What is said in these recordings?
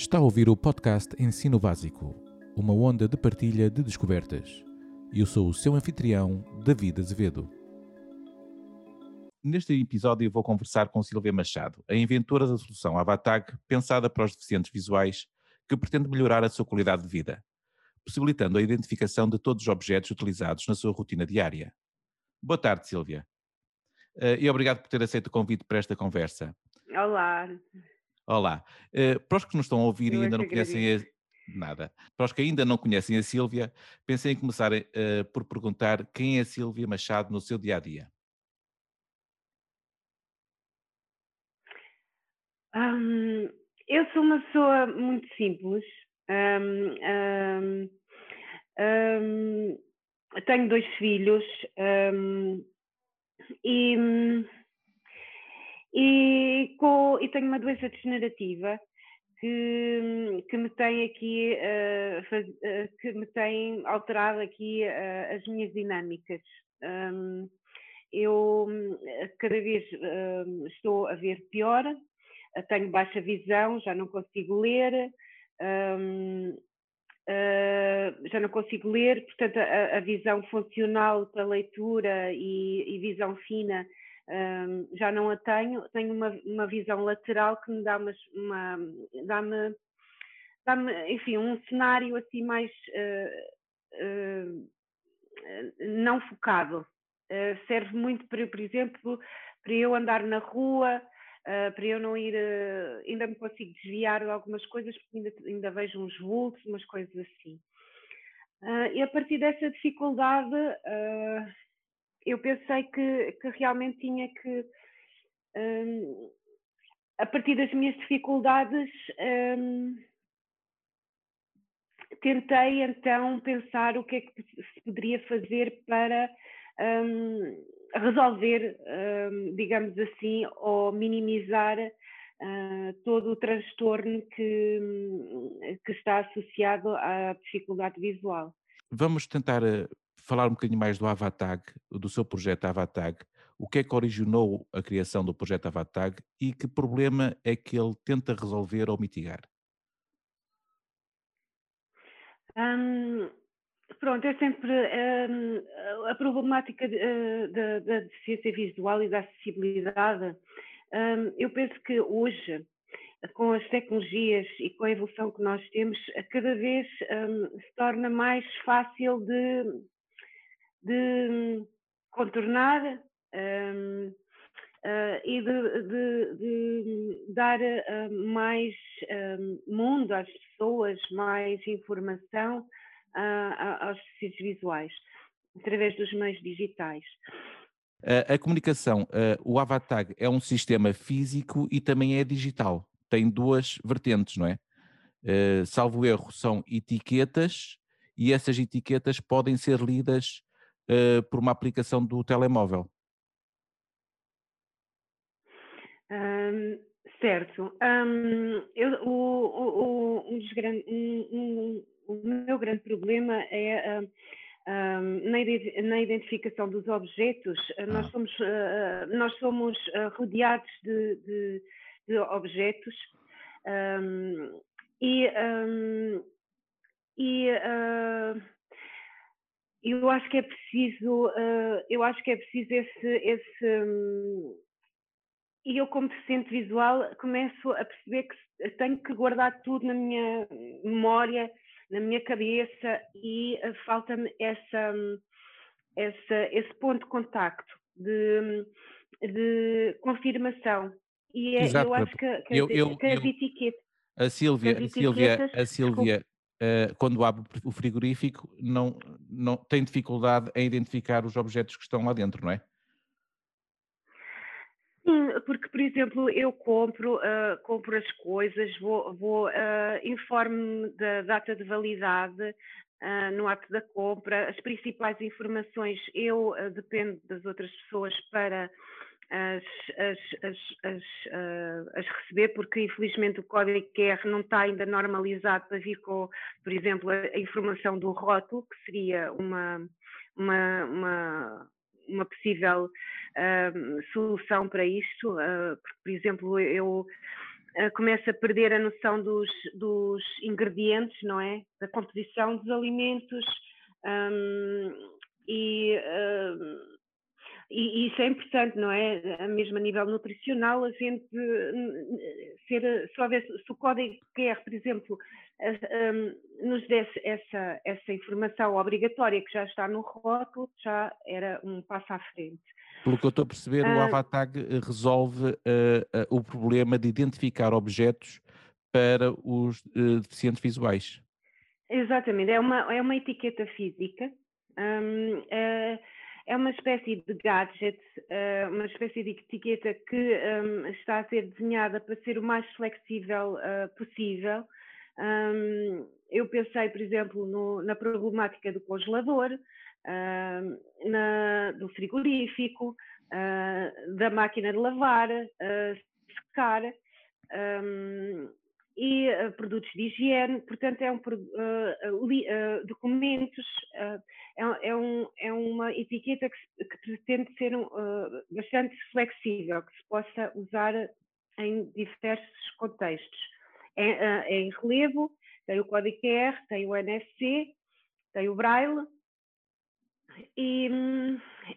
Está a ouvir o podcast Ensino Básico, uma onda de partilha de descobertas. Eu sou o seu anfitrião, David Azevedo. Neste episódio vou conversar com Silvia Machado, a inventora da solução Avatag pensada para os deficientes visuais, que pretende melhorar a sua qualidade de vida, possibilitando a identificação de todos os objetos utilizados na sua rotina diária. Boa tarde, Silvia. Eh, e obrigado por ter aceito o convite para esta conversa. Olá. Olá. Uh, para os que nos estão a ouvir Eu e é ainda não conhecem a... Nada. Para os que ainda não conhecem a Sílvia, pensei em começar uh, por perguntar quem é a Sílvia Machado no seu dia a dia. Hum, eu sou uma pessoa muito simples. Hum, hum, hum, tenho dois filhos hum, e, e, com- e tenho uma doença degenerativa que, que me tem aqui eh, faz- eh, que me tem alterado aqui eh, as minhas dinâmicas. Hum, eu cada vez hum, estou a ver pior, tenho baixa visão, já não consigo ler, eh, já não consigo ler, portanto a, a visão funcional para leitura e, e visão fina hum, já não a tenho, tenho uma, uma visão lateral que me dá umas- uma, dá-me, dá-me, enfim, um cenário assim mais eh, eh, não focado. Eh, serve muito para, por exemplo, para eu andar na rua, eh, para eu não ir, eh, ainda me consigo desviar de algumas coisas, porque ainda, ainda vejo uns vultos, umas coisas assim. Ah, e a partir dessa dificuldade, eu pensei que, que realmente tinha que, hum, a partir das minhas dificuldades, hum, tentei então pensar o que é que se poderia fazer para hum, resolver, hum, digamos assim, ou minimizar ah, todo o transtorno que, que está associado à dificuldade visual. Vamos tentar eh, falar um bocadinho mais do Avatag, do seu projeto Avatag. O que é que originou a criação do projeto Avatag e que problema é que ele tenta resolver ou mitigar? Hum, pronto, é sempre hum, a problemática eh, da, deficiência visual e da acessibilidade. hum, eu penso que hoje, com as tecnologias e com a evolução que nós temos, cada vez se torna mais fácil de, de contornar hum, eh, e de, de- de dar eh, mais hum, mundo às pessoas, mais informação a- aos deficientes visuais, através dos meios digitais. A, a comunicação, eh, o Avatag é um sistema físico e também é digital. Tem duas vertentes, não é? Salvo erro, são etiquetas e essas etiquetas podem ser lidas eh, por uma aplicação do telemóvel. Hum, certo. Hum, eu- o, o- um dos gran- um- um- o meu grande problema é na, ide- na identificação dos objetos. Uh, Nós Ah. somos, uh, nós somos uh, rodeados de, de- de objetos e, e uh, eu acho que é preciso, uh, eu acho que é preciso esse, esse hum, e eu, como deficiente visual, começo a perceber que tenho que guardar tudo na minha memória, na minha cabeça, e eh, falta-me essa, hum, essa, esse ponto de contacto, de, hum, de confirmação. E é- Exato, eu acho que, que, eu- eu- que as eu- etiquetas. A Sílvia, As a etiquetas, a desculpe. eh, quando abre o frigorífico, não, não tem dificuldade em identificar os objetos que estão lá dentro, não é? Sim, porque, por exemplo, eu compro, ah, compro as coisas, vou, vou ah, informo-me da data de validade ah, no ato da compra, as principais informações eu dependo das outras pessoas para as, as, as, as, ah, as receber, porque infelizmente o código QR não está ainda normalizado para vir com, por exemplo, a, informação do rótulo, que seria uma, uma, uma, uma possível ahm, solução para isto, ah, porque, por exemplo, eu uh, começa a perder a noção dos, dos ingredientes, não é? Da composição dos alimentos um, e, e, isso é importante, não é? Mesmo a nível nutricional, a gente ser, se, houvesse, se o código QR, por exemplo, um, nos desse essa, essa informação obrigatória que já está no rótulo, já era um passo à frente. Pelo que eu estou a perceber, o ah. Avatag eh, resolve uh, uh, o problema de identificar objetos para os uh, deficientes visuais. Exatamente, é uma, é uma etiqueta física, um, é uma espécie de gadget, uma espécie de etiqueta que um, está a ser desenhada para ser o mais flexível possível. Um, eu pensei, por exemplo, no, na problemática do congelador, uh, na, do frigorífico, uh, da máquina de lavar, secar e produtos de higiene, portanto é um documentos, é, é, um, é, uma etiqueta que, que pretende ser um, bastante flexível, que se possa usar em diversos contextos. É, é em relevo, tem o código QR, tem o NFC, tem o Braille, e,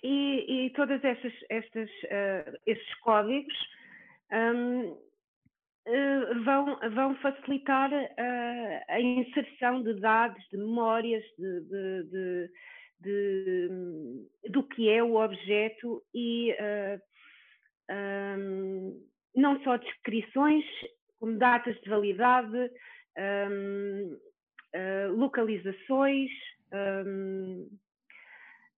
e, e todas estas, estas, uh, estes códigos um, uh, vão, vão facilitar uh, a inserção de dados, de memórias, de, de, de, de do que é o objeto e um, não só descrições, como datas de validade, um, localizações. Um,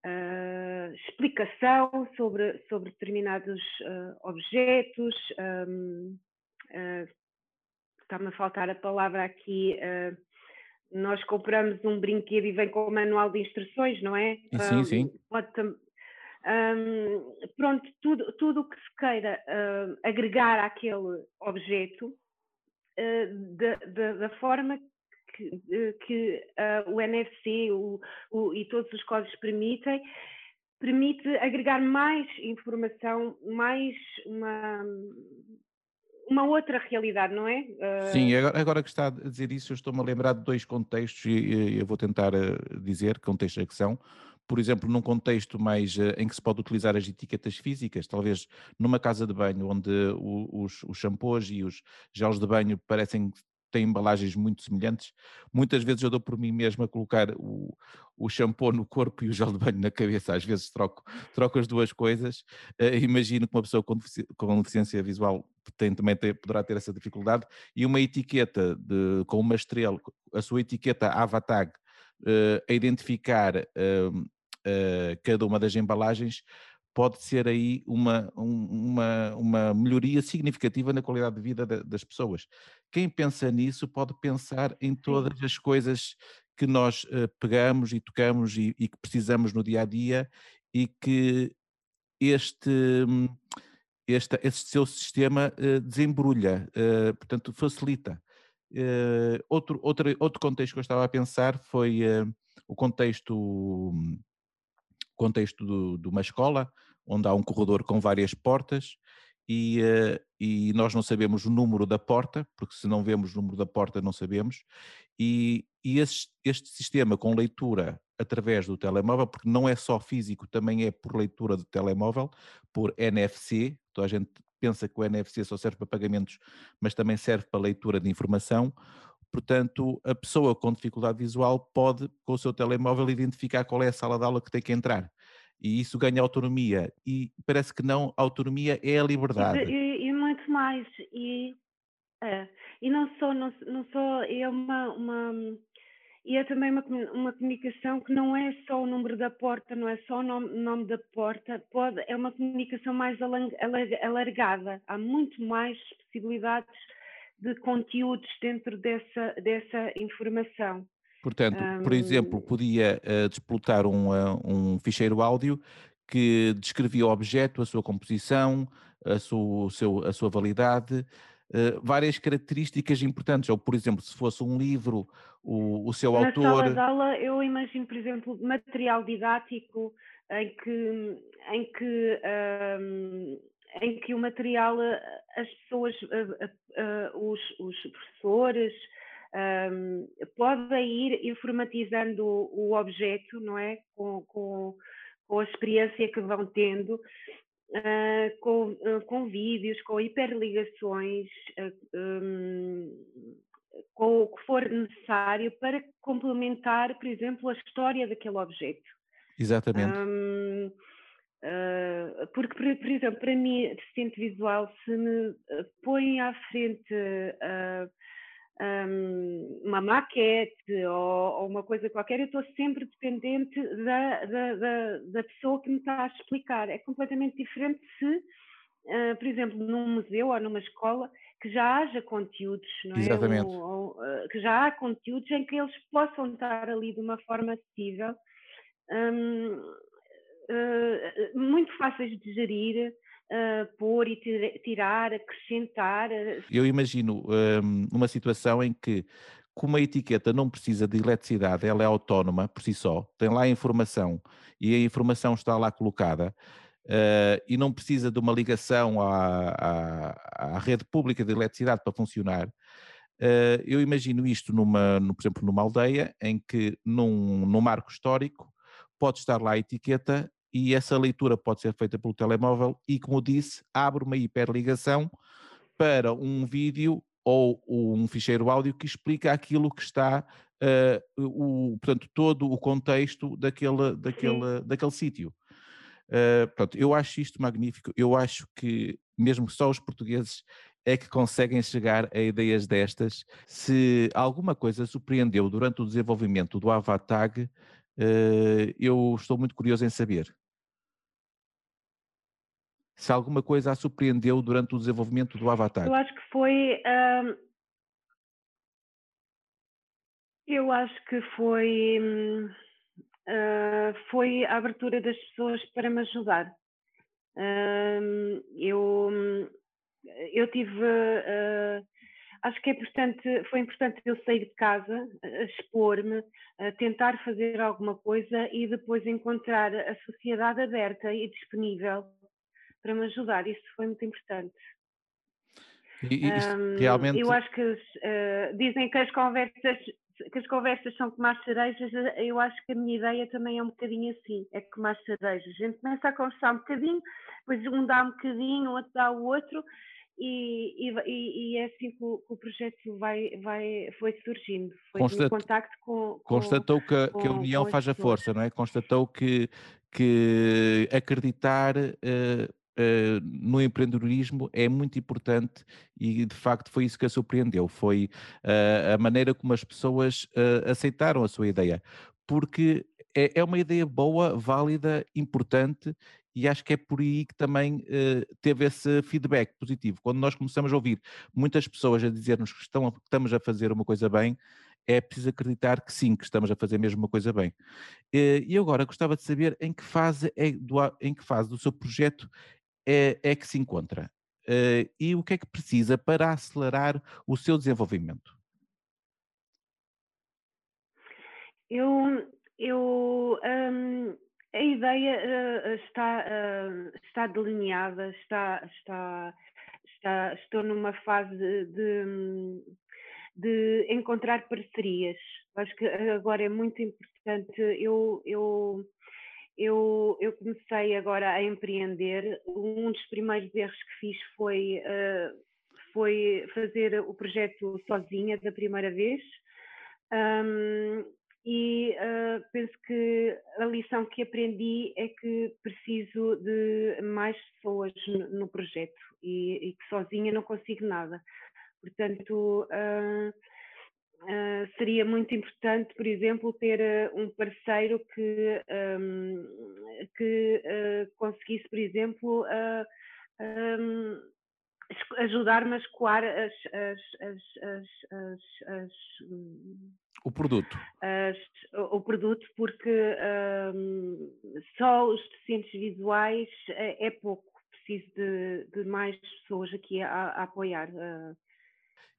uh, explicação sobre, sobre determinados uh, objetos. Uh, Está-me a faltar a palavra aqui. nós compramos um brinquedo e vem com o manual de instruções, não é? Sim, um, sim. Pode um, pronto, tudo, tudo o que se queira agregar àquele objeto, da, forma que, que uh, o NFC o, o, e todos os códigos permitem, permite agregar mais informação, mais uma, uma outra realidade, não é? Uh... Sim, agora, agora, que está a dizer isso, eu estou-me a lembrar de dois contextos e, eu vou tentar uh, dizer que contextos é que são. Por exemplo, num contexto mais uh, em que se pode utilizar as etiquetas físicas, talvez numa casa de banho onde os, os shampoos e os gels de banho parecem têm embalagens muito semelhantes. Muitas vezes eu dou por mim mesmo a colocar o, o shampoo no corpo e o gel de banho na cabeça. Às vezes troco, troco as duas coisas. Uh, imagino que uma pessoa com, com deficiência visual tem, também ter, poderá ter essa dificuldade. E uma etiqueta de, com uma estrela, a sua etiqueta Avatag, uh, a identificar uh, cada uma das embalagens, pode ser aí uma, uma, uma melhoria significativa na qualidade de vida das pessoas. Quem pensa nisso pode pensar em todas as coisas que nós uh, pegamos e tocamos e, e, que precisamos no dia a dia e que este, este, este seu sistema uh, desembrulha, uh, portanto, facilita. outro, outro, outro contexto que eu estava a pensar foi o contexto contexto do, de uma escola, onde há um corredor com várias portas e, uh, e nós não sabemos o número da porta, porque se não vemos o número da porta não sabemos, e, e esse, este sistema com leitura através do telemóvel, porque não é só físico, também é por leitura do telemóvel, por NFC, toda a gente pensa que o NFC só serve para pagamentos, mas também serve para leitura de informação, portanto a pessoa com dificuldade visual pode com o seu telemóvel identificar qual é a sala de aula que tem que entrar e isso ganha autonomia. E parece que não, autonomia é a liberdade. E, e muito mais. E, é, e não só, não, não só é uma, uma e é também uma, uma comunicação que não é só o número da porta, não é só o nome, nome da porta, pode, é uma comunicação mais alargada. Há muito mais possibilidades de conteúdos dentro dessa, dessa informação. Portanto, um... por exemplo, podia uh, disputar um, uh, um ficheiro áudio que descrevia o objeto, a sua composição, a sua, seu, a sua validade, uh, várias características importantes. Ou, por exemplo, se fosse um livro, o, o seu Na autor. Na sala de aula, eu imagino, por exemplo, material didático em que, em que um, em que o material, as pessoas, os, os professores, um, podem ir informatizando o, o objeto, não é? Com, com, com, a experiência que vão tendo, uh, com, uh, com vídeos, com hiperligações, uh, um, com o que for necessário para complementar, por exemplo, a história daquele objeto. Exatamente. Um, porque, por, por, exemplo, para mim, deficiente visual, se me põe à frente um, uma maquete ou, ou, uma coisa qualquer, eu estou sempre dependente da, da, da, da, pessoa que me está a explicar. É completamente diferente se, uh, por exemplo, num museu ou numa escola, que já haja conteúdos, não é? Exatamente. Ou, ou, uh, que já há conteúdos em que eles possam estar ali de uma forma acessível, um, uh, muito fáceis de gerir, uh, pôr e tirar, acrescentar. Ah, Eu imagino um, uma situação em que, como a etiqueta não precisa de eletricidade, ela é autónoma por si só, tem lá a informação e a informação está lá colocada. Uh, e não precisa de uma ligação à, à, à, rede pública de eletricidade para funcionar, uh, eu imagino isto, numa, no, por exemplo, numa aldeia em que num, num marco histórico pode estar lá a etiqueta e essa leitura pode ser feita pelo telemóvel e, como disse, abre uma hiperligação para um vídeo ou um ficheiro áudio que explica aquilo que está, uh, o, portanto, todo o contexto daquele, daquele, daquele sítio. Uh, portanto, eu acho isto magnífico. Eu acho que mesmo só os portugueses é que conseguem chegar a ideias destas. Se alguma coisa surpreendeu durante o desenvolvimento do Avatag, uh, eu estou muito curioso em saber se alguma coisa a surpreendeu durante o desenvolvimento do Avatar. Eu acho que foi. Hum, eu acho que foi. Uh, foi a abertura das pessoas para me ajudar. Uh, eu, eu tive. Uh, acho que é importante, foi importante eu sair de casa, expor-me, tentar fazer alguma coisa e depois encontrar a sociedade aberta e disponível para me ajudar. Isso foi muito importante. E, um, realmente... Eu acho que uh, dizem que as conversas que as conversas são como as cerejas, eu acho que a minha ideia também é um bocadinho assim, é como as cerejas. A gente começa a conversar um bocadinho, depois um dá um bocadinho, o outro dá o outro, e, e, e é assim que o, que o, projeto vai, vai, foi surgindo. Foi Constat... contacto com, Constatou com, que, que, a união faz a força, não é? Constatou que, que acreditar uh, uh, no empreendedorismo é muito importante e de facto foi isso que a surpreendeu, foi uh, a maneira como as pessoas uh, aceitaram a sua ideia, porque é, é, uma ideia boa, válida, importante e acho que é por aí que também teve esse feedback positivo. Quando nós começamos a ouvir muitas pessoas a dizer-nos que, que estamos a fazer uma coisa bem, é preciso acreditar que sim, que estamos a fazer mesmo uma coisa bem. E agora gostava de saber em que fase, é do, em que fase do seu projeto é, é que se encontra uh, e o que é que precisa para acelerar o seu desenvolvimento? Eu, eu um, a ideia uh, está, uh, está delineada, está, está, está, estou numa fase de, de, de encontrar parcerias. Acho que agora é muito importante eu, eu eu, eu, comecei agora a empreender. Um dos primeiros erros que fiz foi, uh, foi fazer o projeto sozinha da primeira vez. Um, e uh, penso que a lição que aprendi é que preciso de mais pessoas no, no projeto e, e, que sozinha não consigo nada. Portanto, uh, Uh, seria muito importante, por exemplo, ter uh, um parceiro que, um, que uh, conseguisse, por exemplo, um, ajudar-me a escoar as, as, as, o produto. o produto, porque um, só os deficientes visuais é, é pouco, preciso de, de, mais pessoas aqui a, a apoiar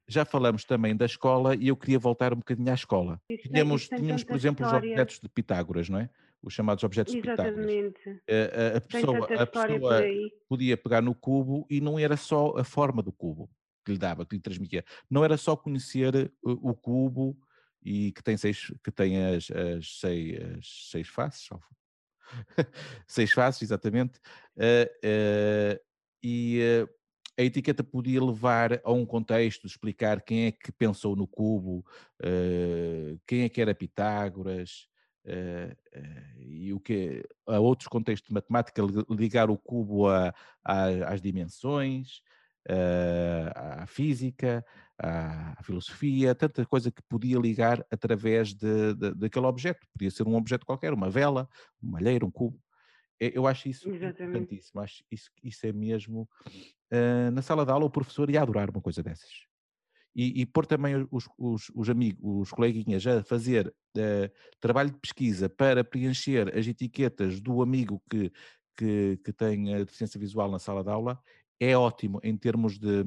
já falamos também da escola e eu queria voltar um bocadinho à escola. Isso tínhamos, tínhamos por exemplo, história. os objetos de Pitágoras, não é? os chamados objetos Exatamente. A, a, a pessoa, a pessoa podia pegar no cubo e não era só a forma do cubo que lhe dava, que lhe transmitia. Não era só conhecer o, o cubo e que tem seis, que tem as, as, seis, as seis faces, seis faces, exatamente, uh, uh, e uh, a etiqueta podia levar a um contexto, explicar quem é que pensou no cubo, quem é que era Pitágoras, e o que a outros contextos de matemática, ligar o cubo a, a às dimensões, à física, à filosofia, tanta coisa que podia ligar através de, de, daquele objeto. Podia ser um objeto qualquer, uma vela, uma malheira, um cubo. Eu acho isso Exatamente. importantíssimo. Acho isso, isso é mesmo. Uh, na sala de aula, o professor ia adorar uma coisa dessas. E, e pôr também os, os, os, amigos, os coleguinhas a fazer uh, trabalho de pesquisa para preencher as etiquetas do amigo que, que, que tem a deficiência visual na sala de aula é ótimo em termos de,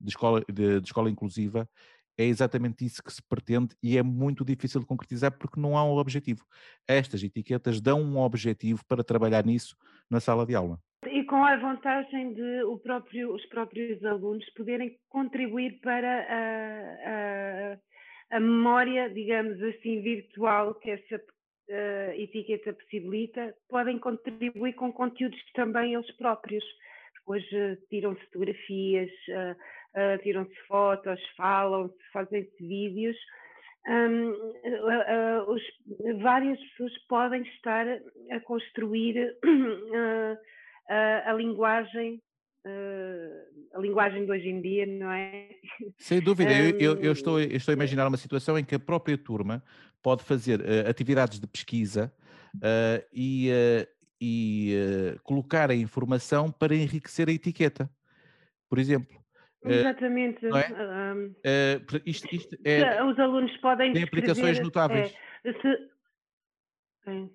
de, escola, de, de escola inclusiva, é exatamente isso que se pretende e é muito difícil de concretizar porque não há um objetivo. Estas etiquetas dão um objetivo para trabalhar nisso na sala de aula. E com a vantagem de próprio, os próprios alunos poderem contribuir para a, a, a memória, digamos assim, virtual que essa uh, etiqueta possibilita, podem contribuir com conteúdos também eles próprios. Hoje tiram-se fotografias, uh, uh, tiram-se fotos, falam-se, fazem-se vídeos. Um, uh, os, várias pessoas podem estar a construir a linguagem a linguagem de hoje em dia, não é? Sem dúvida, eu, eu, estou, eu estou a imaginar uma situação em que a própria turma pode fazer uh, atividades de pesquisa uh, e, uh, e uh, colocar a informação para enriquecer a etiqueta. Por exemplo. Exatamente. É? Uh, isto, isto é, os alunos podem tem aplicações notáveis. É, se, é.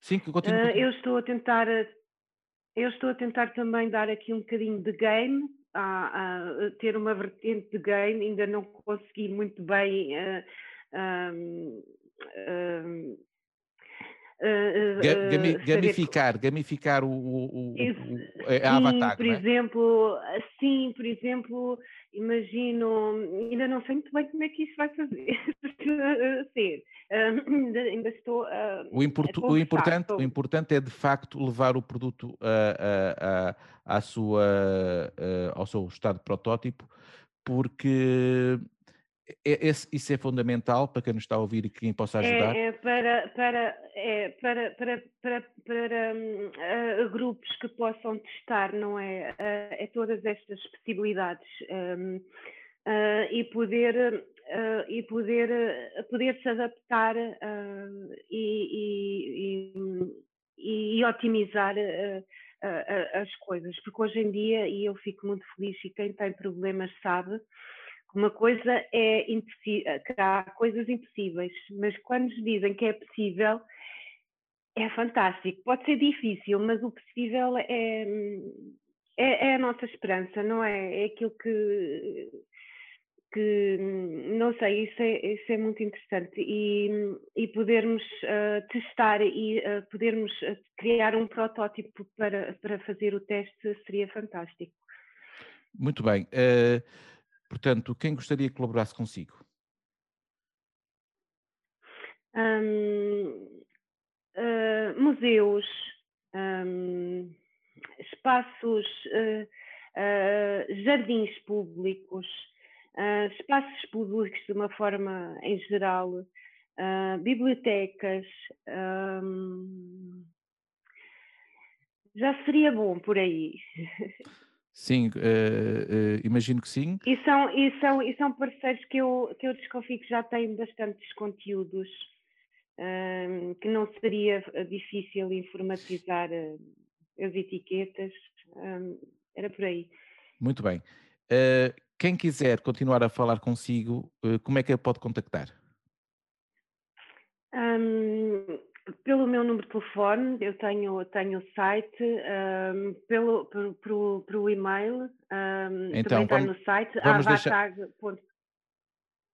Sim, que continue, continue. Eu estou a tentar, eu estou a tentar também dar aqui um bocadinho de game, a, a ter uma vertente de game, ainda não consegui muito bem uh, um, um, Uh, uh, gamificar, saber... gamificar o, o, o, a avatar. Por é? exemplo, sim, por exemplo, imagino, ainda não sei muito bem como é que isso vai fazer ser. Ainda, ainda, estou uh, o, import, o, importante, o importante é de facto levar o produto a, a, a, à sua, ao seu estado protótipo, porque é, esse, isso é fundamental para quem nos está a ouvir e quem possa ajudar? É, é para, para, é, para, para, para, para um, uh, grupos que possam testar, não é? Uh, é todas estas possibilidades um, uh, e poder, e poder, poder se adaptar e, e, e, e, otimizar as coisas, porque hoje em dia, e eu fico muito feliz e quem tem problemas sabe, uma coisa é impossível, há coisas impossíveis, mas quando nos dizem que é possível, é fantástico. Pode ser difícil, mas o possível é, é, é a nossa esperança, não é? É aquilo que, que não sei, isso é, isso é muito interessante. E, e podermos uh, testar e uh, podermos criar um protótipo para, para fazer o teste seria fantástico. Muito bem. Uh Portanto, quem gostaria que colaborasse consigo? Um, uh, museus, um, espaços, uh, uh, jardins públicos, espaços públicos de uma forma em geral, bibliotecas. Um, já seria bom por aí. Sim, uh, uh, imagino que sim. E são, e, são, e são parceiros que eu, que eu desconfio que já têm bastantes conteúdos, uh, que não seria difícil informatizar as etiquetas, era por aí. Muito bem. quem quiser continuar a falar consigo, como é que pode contactar? Um, pelo meu número de telefone, eu tenho, tenho o site, um, pelo, pelo, pelo, pelo e-mail, um, então, também está no site,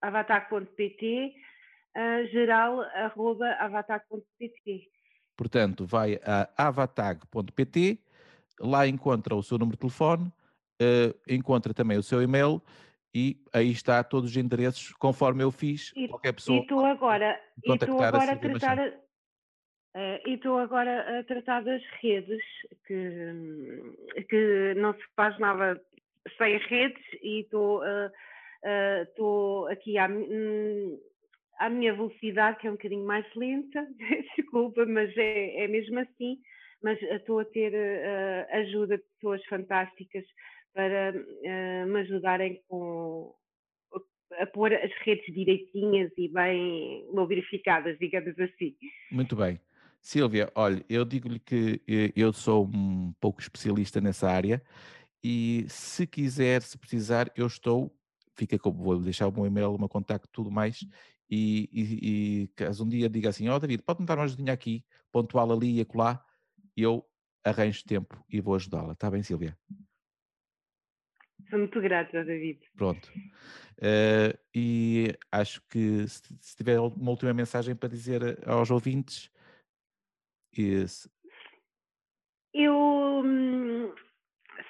avatar.pt, uh, geral, arroba avatar.pt. Portanto, vai a avatag.pt, lá encontra o seu número de telefone, uh, encontra também o seu e-mail e aí está todos os endereços, conforme eu fiz, e, qualquer pessoa. E estou agora, e estou agora a tratar. Uh, e estou agora a tratar das redes, que, que não se faz nada sem redes, e estou, uh, uh, aqui à, um, à minha velocidade, que é um bocadinho mais lenta, desculpa, mas é, é mesmo assim. Mas estou a ter ajuda de pessoas fantásticas para me ajudarem com a pôr as redes direitinhas e bem lubrificadas, digamos assim. Muito bem. Silvia, olha, eu digo-lhe que eh, eu sou um pouco especialista nessa área e se quiser, se precisar, eu estou, fica com, vou deixar o meu e-mail, o meu contacto, tudo mais, e, e, e caso um dia diga assim, ó oh, David, pode-me dar uma ajudinha aqui, pontual ali e acolá, eu arranjo tempo e vou ajudá-la. Está bem, Silvia? Sou muito grata, David. Pronto. Uh, e acho que se, se, tiver uma última mensagem para dizer aos ouvintes. Esse... Eu, hum,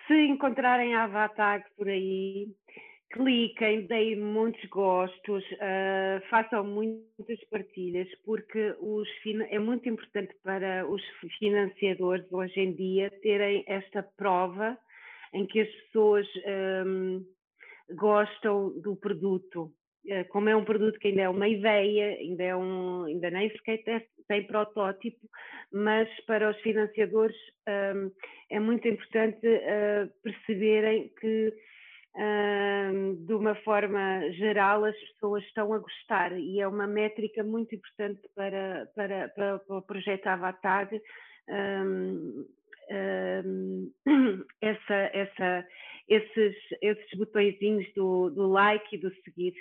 se encontrarem a Avatag por aí, cliquem, deem muitos gostos, uh, façam muitas partilhas, porque os, é muito importante para os financiadores hoje em dia terem esta prova em que as pessoas um, gostam do produto. Eh, como é um produto que ainda é uma ideia, ainda, é um, ainda nem sequer tem protótipo, mas para os financiadores um, é muito importante uh, perceberem que, um, de uma forma geral, as pessoas estão a gostar e é uma métrica muito importante para, para, para, para o projeto Avatar. Um, essa, essa, esses, esses botõezinhos do, do like e do seguir.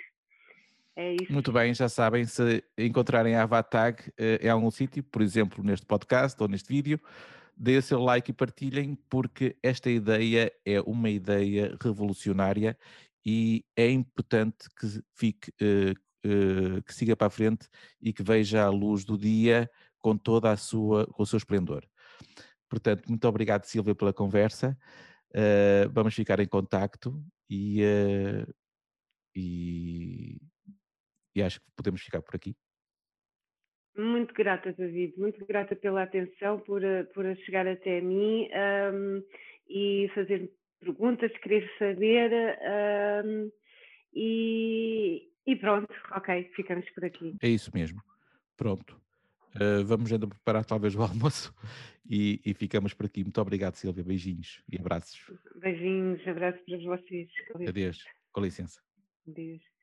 É Muito bem, já sabem, se encontrarem a Avatag eh, em algum sítio, por exemplo, neste podcast ou neste vídeo, deem o seu like e partilhem, porque esta ideia é uma ideia revolucionária e é importante que fique, uh, uh, que siga para a frente e que veja a luz do dia com toda a sua, com o seu esplendor. Portanto, muito obrigado, Silvia, pela conversa. Vamos ficar em contacto e, e, e acho que podemos ficar por aqui. Muito grata, David, muito grata pela atenção, por, eh, por chegar até mim um, e fazer perguntas, querer saber. Um, e, e pronto, ok, ficamos por aqui. É isso mesmo. Pronto. Uh, vamos ainda preparar talvez o almoço e, e, ficamos por aqui. Muito obrigado, Silvia. Beijinhos e abraços. Beijinhos, abraços para vocês. Adeus. Com licença. Adeus.